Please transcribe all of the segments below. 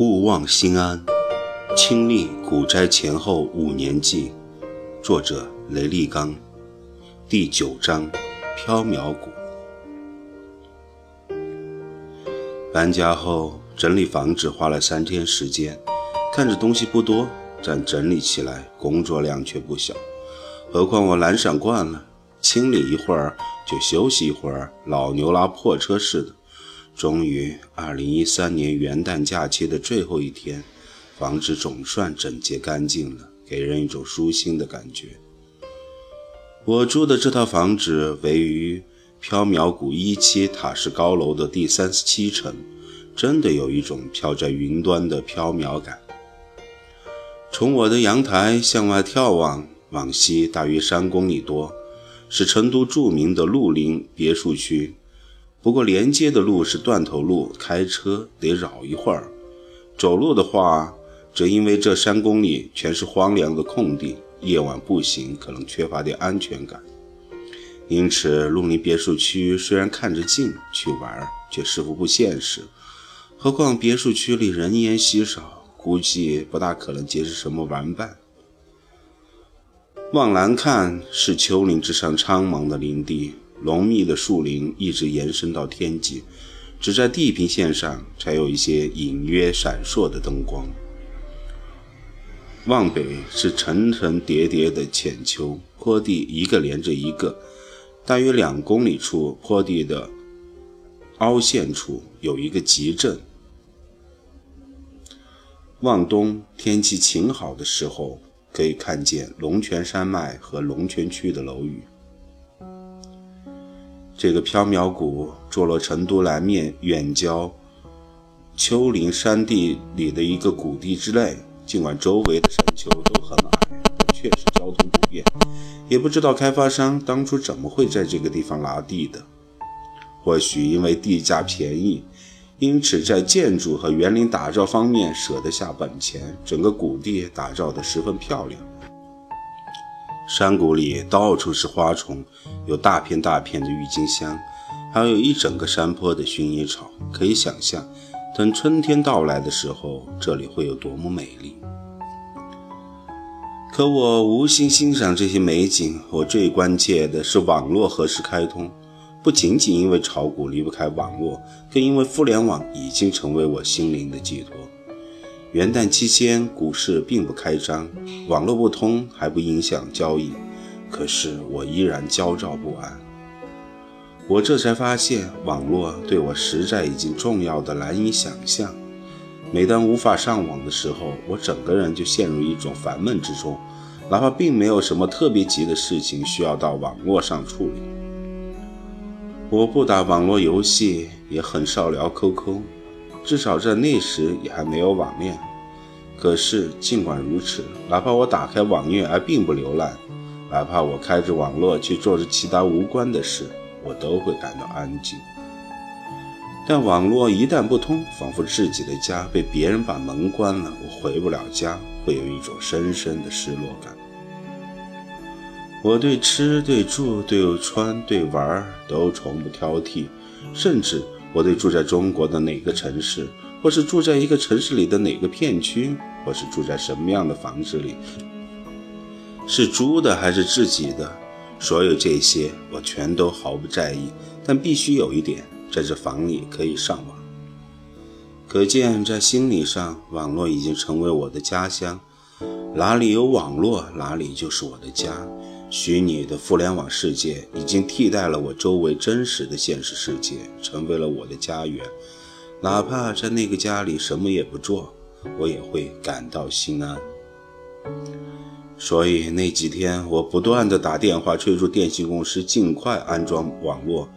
勿忘心安，清历古斋前后五年记。作者：雷立刚。第九章：缥缈谷。搬家后整理房子花了三天时间，看着东西不多，但整理起来工作量却不小。何况我懒散惯了，清理一会儿就休息一会儿，老牛拉破车似的。终于，二零一三年元旦假期的最后一天，房子总算整洁干净了，给人一种舒心的感觉。我住的这套房子位于缥缈谷一期塔式高楼的第三十七层，真的有一种飘在云端的缥缈感。从我的阳台向外眺望，往西大约三公里多，是成都著名的绿林别墅区。不过连接的路是断头路，开车得绕一会儿。走路的话，则因为这三公里全是荒凉的空地，夜晚步行可能缺乏点安全感。因此，鹿林别墅区虽然看着近，去玩却似乎不现实。何况别墅区里人烟稀少，估计不大可能结识什么玩伴。往南看，是丘陵之上苍茫的林地。浓密的树林一直延伸到天际，只在地平线上才有一些隐约闪烁的灯光。往北是层层叠叠的浅丘，坡地一个连着一个，大约两公里处坡地的凹陷处有一个集镇。望东，天气晴好的时候，可以看见龙泉山脉和龙泉区的楼宇。这个缥缈谷坐落成都南面远郊丘陵山地里的一个谷地之内，尽管周围的山丘都很矮，但确实交通不便。也不知道开发商当初怎么会在这个地方拿地的。或许因为地价便宜，因此在建筑和园林打造方面舍得下本钱，整个谷地打造得十分漂亮。山谷里到处是花丛，有大片大片的郁金香，还有一整个山坡的薰衣草。可以想象，等春天到来的时候，这里会有多么美丽。可我无心欣赏这些美景，我最关切的是网络何时开通。不仅仅因为炒股离不开网络，更因为互联网已经成为我心灵的寄托。元旦期间，股市并不开张，网络不通还不影响交易，可是我依然焦躁不安。我这才发现，网络对我实在已经重要的难以想象。每当无法上网的时候，我整个人就陷入一种烦闷之中，哪怕并没有什么特别急的事情需要到网络上处理。我不打网络游戏，也很少聊 QQ。至少在那时也还没有网恋。可是尽管如此，哪怕我打开网页而并不浏览，哪怕我开着网络去做着其他无关的事，我都会感到安静。但网络一旦不通，仿佛自己的家被别人把门关了，我回不了家，会有一种深深的失落感。我对吃、对住、对穿、对玩都从不挑剔，甚至。我对住在中国的哪个城市，或是住在一个城市里的哪个片区，或是住在什么样的房子里，是租的还是自己的，所有这些我全都毫不在意。但必须有一点，在这房里可以上网。可见，在心理上，网络已经成为我的家乡。哪里有网络，哪里就是我的家。虚拟的互联网世界已经替代了我周围真实的现实世界，成为了我的家园。哪怕在那个家里什么也不做，我也会感到心安。所以那几天，我不断的打电话催促电信公司尽快安装网络。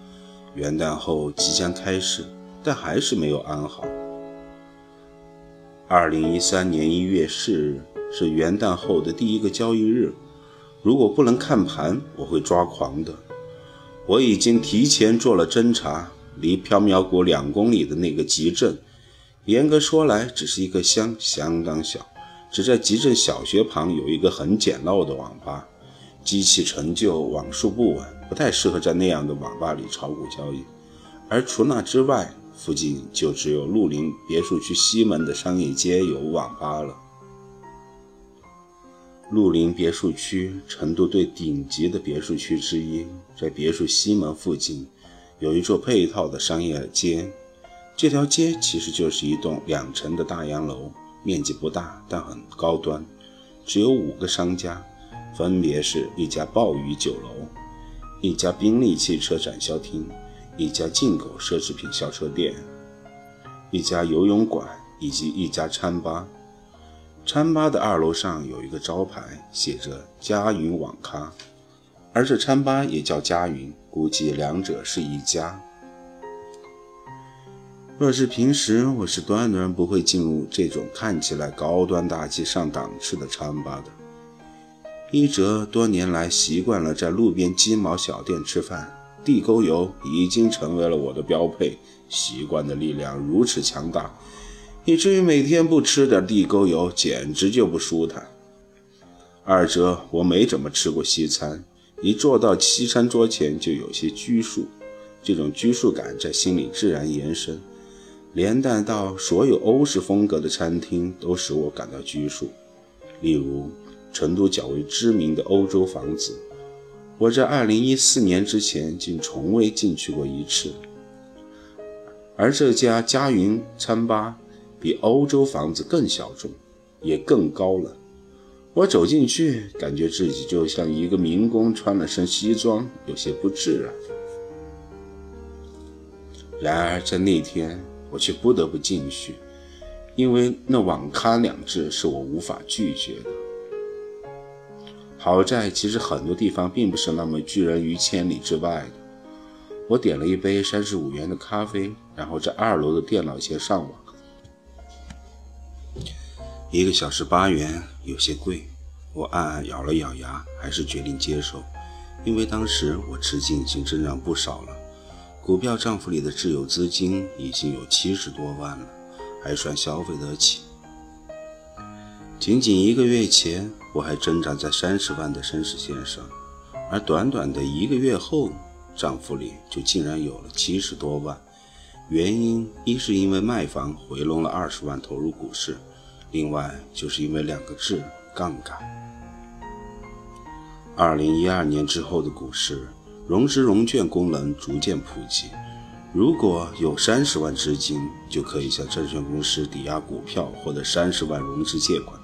元旦后即将开始，但还是没有安好。二零一三年一月四日是元旦后的第一个交易日。如果不能看盘，我会抓狂的。我已经提前做了侦查，离缥缈谷两公里的那个集镇，严格说来只是一个乡，相当小。只在集镇小学旁有一个很简陋的网吧，机器陈旧，网速不稳，不太适合在那样的网吧里炒股交易。而除那之外，附近就只有鹿林别墅区西门的商业街有网吧了。鹿林别墅区，成都最顶级的别墅区之一，在别墅西门附近，有一座配套的商业街。这条街其实就是一栋两层的大洋楼，面积不大，但很高端，只有五个商家，分别是一家鲍鱼酒楼、一家宾利汽车展销厅、一家进口奢侈品小车店、一家游泳馆以及一家餐吧。餐吧的二楼上有一个招牌，写着“佳云网咖”，而这餐吧也叫佳云，估计两者是一家。若是平时，我是断然不会进入这种看起来高端大气上档次的餐吧的。一哲多年来习惯了在路边鸡毛小店吃饭，地沟油已经成为了我的标配，习惯的力量如此强大。以至于每天不吃点地沟油，简直就不舒坦。二者我没怎么吃过西餐，一坐到西餐桌前就有些拘束，这种拘束感在心里自然延伸，连带到所有欧式风格的餐厅都使我感到拘束。例如，成都较为知名的欧洲房子，我在2014年之前竟从未进去过一次，而这家佳云餐吧。比欧洲房子更小众，也更高了。我走进去，感觉自己就像一个民工穿了身西装，有些不自然。然而在那天，我却不得不进去，因为那“网咖”两字是我无法拒绝的。好在，其实很多地方并不是那么拒人于千里之外的。我点了一杯三十五元的咖啡，然后在二楼的电脑前上网。一个小时八元，有些贵。我暗暗咬了咬牙，还是决定接受，因为当时我资金已经增长不少了，股票账户里的自有资金已经有七十多万了，还算消费得起。仅仅一个月前，我还挣扎在三十万的生死线上，而短短的一个月后，账户里就竟然有了七十多万。原因一是因为卖房回笼了二十万投入股市。另外，就是因为两个字——杠杆。二零一二年之后的股市，融资融券功能逐渐普及。如果有三十万资金，就可以向证券公司抵押股票，获得三十万融资借款。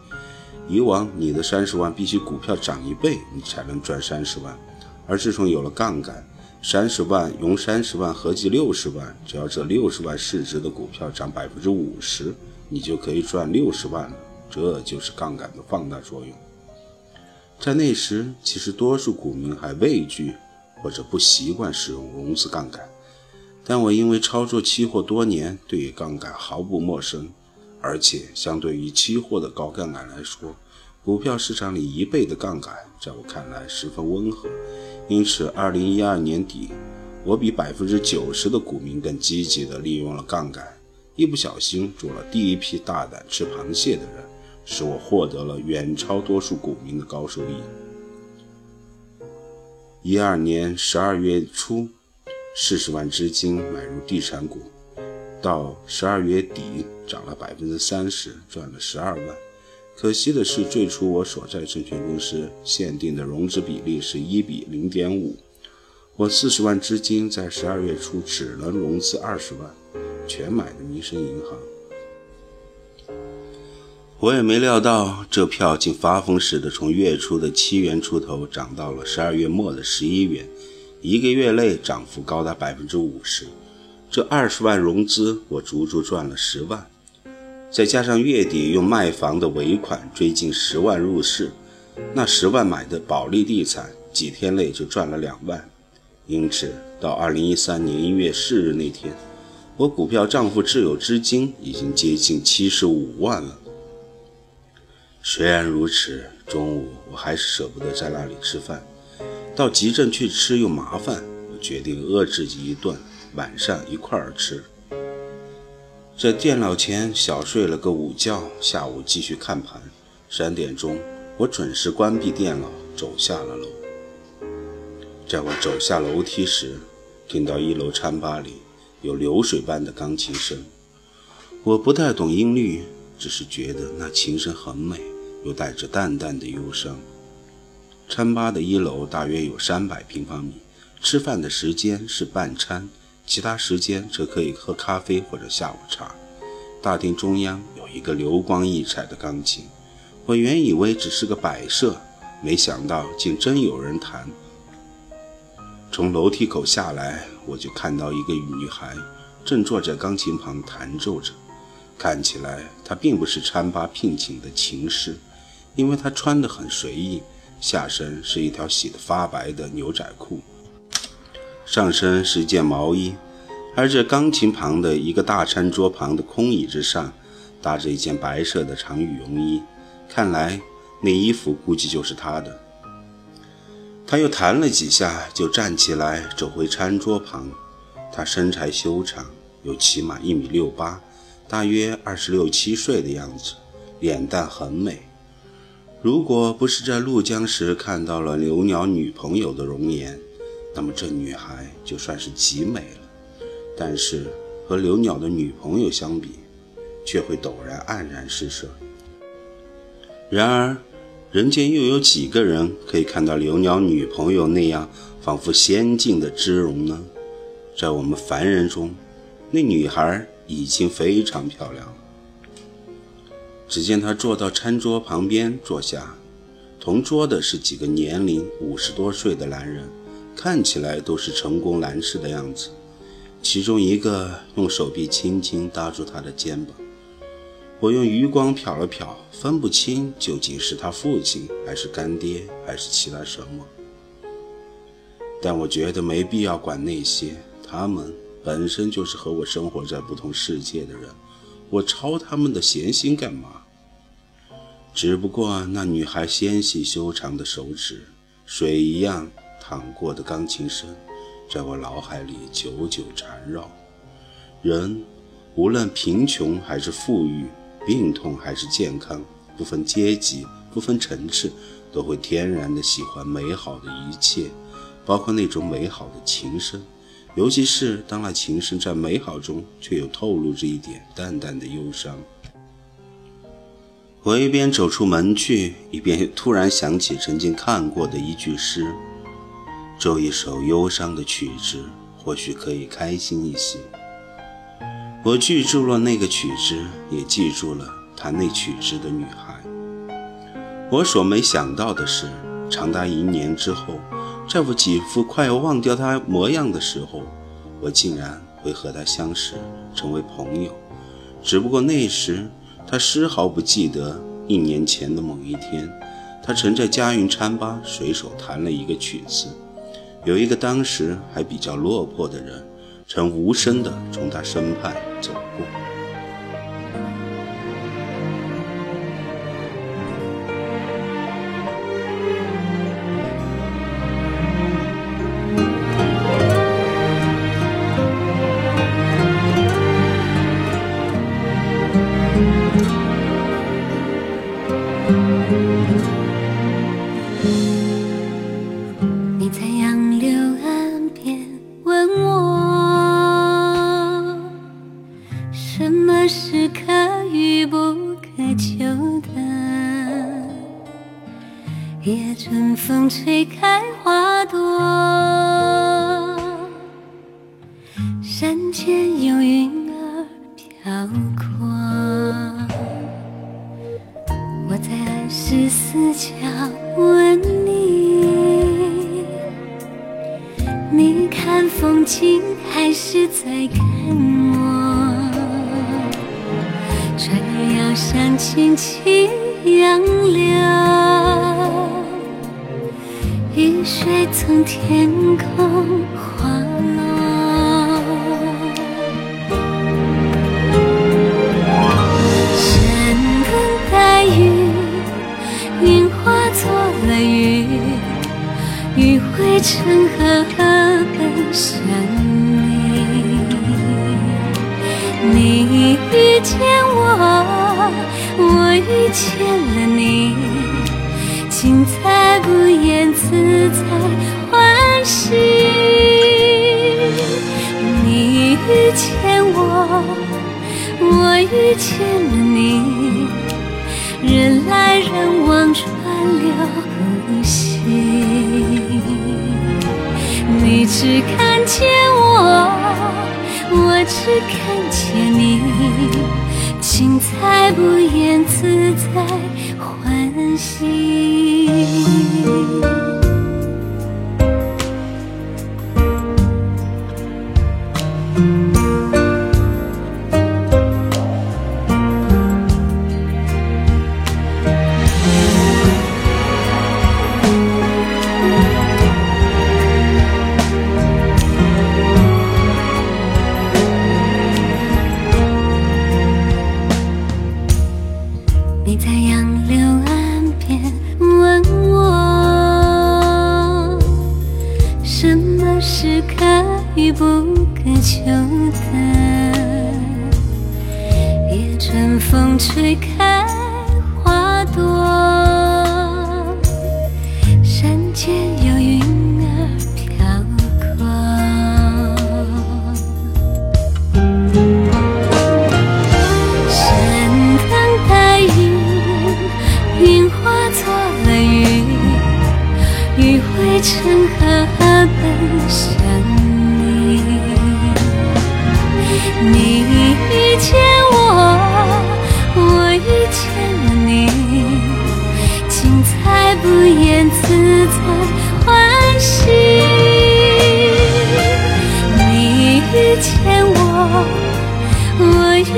以往，你的三十万必须股票涨一倍，你才能赚三十万。而自从有了杠杆，三十万融三十万，合计六十万，只要这六十万市值的股票涨百分之五十。你就可以赚六十万了，这就是杠杆的放大作用。在那时，其实多数股民还畏惧或者不习惯使用融资杠杆，但我因为操作期货多年，对于杠杆毫不陌生。而且，相对于期货的高杠杆来说，股票市场里一倍的杠杆，在我看来十分温和。因此，二零一二年底，我比百分之九十的股民更积极地利用了杠杆。一不小心做了第一批大胆吃螃蟹的人，使我获得了远超多数股民的高收益。一二年十二月初，四十万资金买入地产股，到十二月底涨了百分之三十，赚了十二万。可惜的是，最初我所在证券公司限定的融资比例是一比零点五，我四十万资金在十二月初只能融资二十万。全买的民生银行，我也没料到这票竟发疯似的从月初的七元出头涨到了十二月末的十一元，一个月内涨幅高达百分之五十。这二十万融资，我足足赚了十万，再加上月底用卖房的尾款追进十万入市，那十万买的保利地产几天内就赚了两万。因此，到二零一三年一月四日那天。我股票账户自有资金已经接近七十五万了。虽然如此，中午我还是舍不得在那里吃饭，到集镇去吃又麻烦，我决定饿自己一顿，晚上一块儿吃。在电脑前小睡了个午觉，下午继续看盘。三点钟，我准时关闭电脑，走下了楼。在我走下楼梯时，听到一楼餐吧里。有流水般的钢琴声。我不太懂音律，只是觉得那琴声很美，又带着淡淡的忧伤。餐吧的一楼大约有三百平方米，吃饭的时间是半餐，其他时间则可以喝咖啡或者下午茶。大厅中央有一个流光溢彩的钢琴，我原以为只是个摆设，没想到竟真有人弹。从楼梯口下来，我就看到一个女孩正坐在钢琴旁弹奏着。看起来她并不是餐吧聘请的琴师，因为她穿得很随意，下身是一条洗得发白的牛仔裤，上身是一件毛衣。而这钢琴旁的一个大餐桌旁的空椅子上，搭着一件白色的长羽绒衣，看来那衣服估计就是她的。他又弹了几下，就站起来走回餐桌旁。他身材修长，有起码一米六八，大约二十六七岁的样子，脸蛋很美。如果不是在怒江时看到了刘鸟女朋友的容颜，那么这女孩就算是极美了。但是和刘鸟的女朋友相比，却会陡然黯然失色。然而。人间又有几个人可以看到刘鸟女朋友那样仿佛仙境的姿容呢？在我们凡人中，那女孩已经非常漂亮了。只见她坐到餐桌旁边坐下，同桌的是几个年龄五十多岁的男人，看起来都是成功男士的样子。其中一个用手臂轻轻搭住她的肩膀。我用余光瞟了瞟，分不清究竟是他父亲，还是干爹，还是其他什么。但我觉得没必要管那些，他们本身就是和我生活在不同世界的人，我操他们的闲心干嘛？只不过那女孩纤细修长的手指，水一样淌过的钢琴声，在我脑海里久久缠绕。人，无论贫穷还是富裕。病痛还是健康，不分阶级，不分层次，都会天然的喜欢美好的一切，包括那种美好的琴声，尤其是当那琴声在美好中却又透露着一点淡淡的忧伤。我一边走出门去，一边突然想起曾经看过的一句诗：奏一首忧伤的曲子，或许可以开心一些。我记住了那个曲子，也记住了弹那曲子的女孩。我所没想到的是，长达一年之后，在我几乎快要忘掉她模样的时候，我竟然会和她相识，成为朋友。只不过那时，她丝毫不记得一年前的某一天，她曾在嘉云餐吧随手弹了一个曲子，有一个当时还比较落魄的人。曾无声地从他身畔走过。风吹开花朵，山间有云儿飘过。我在二十四桥问你，你看风景还是在看我？船儿摇上轻轻杨柳。水从天空滑落，山等待雨，云化作了雨，雨汇成河奔向你。你遇见我，我遇见自在欢喜，你遇见我，我遇见了你。人来人往川流不息，你只看见我，我只看见你。精彩不言，自在欢喜。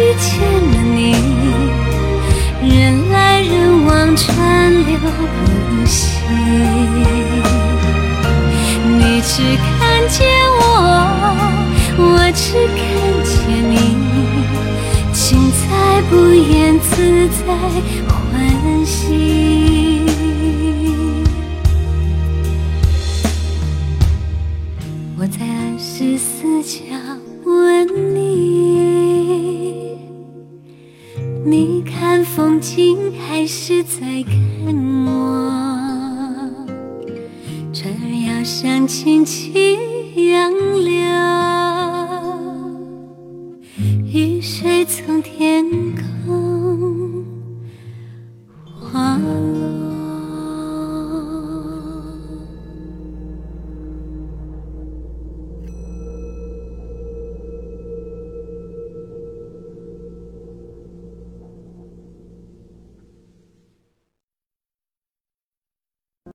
遇见了你，人来人往，川流不息，你只看见我，我只看见你。情在不言，自在欢喜。镜还是在看我，船儿要向前去杨柳，雨水从天。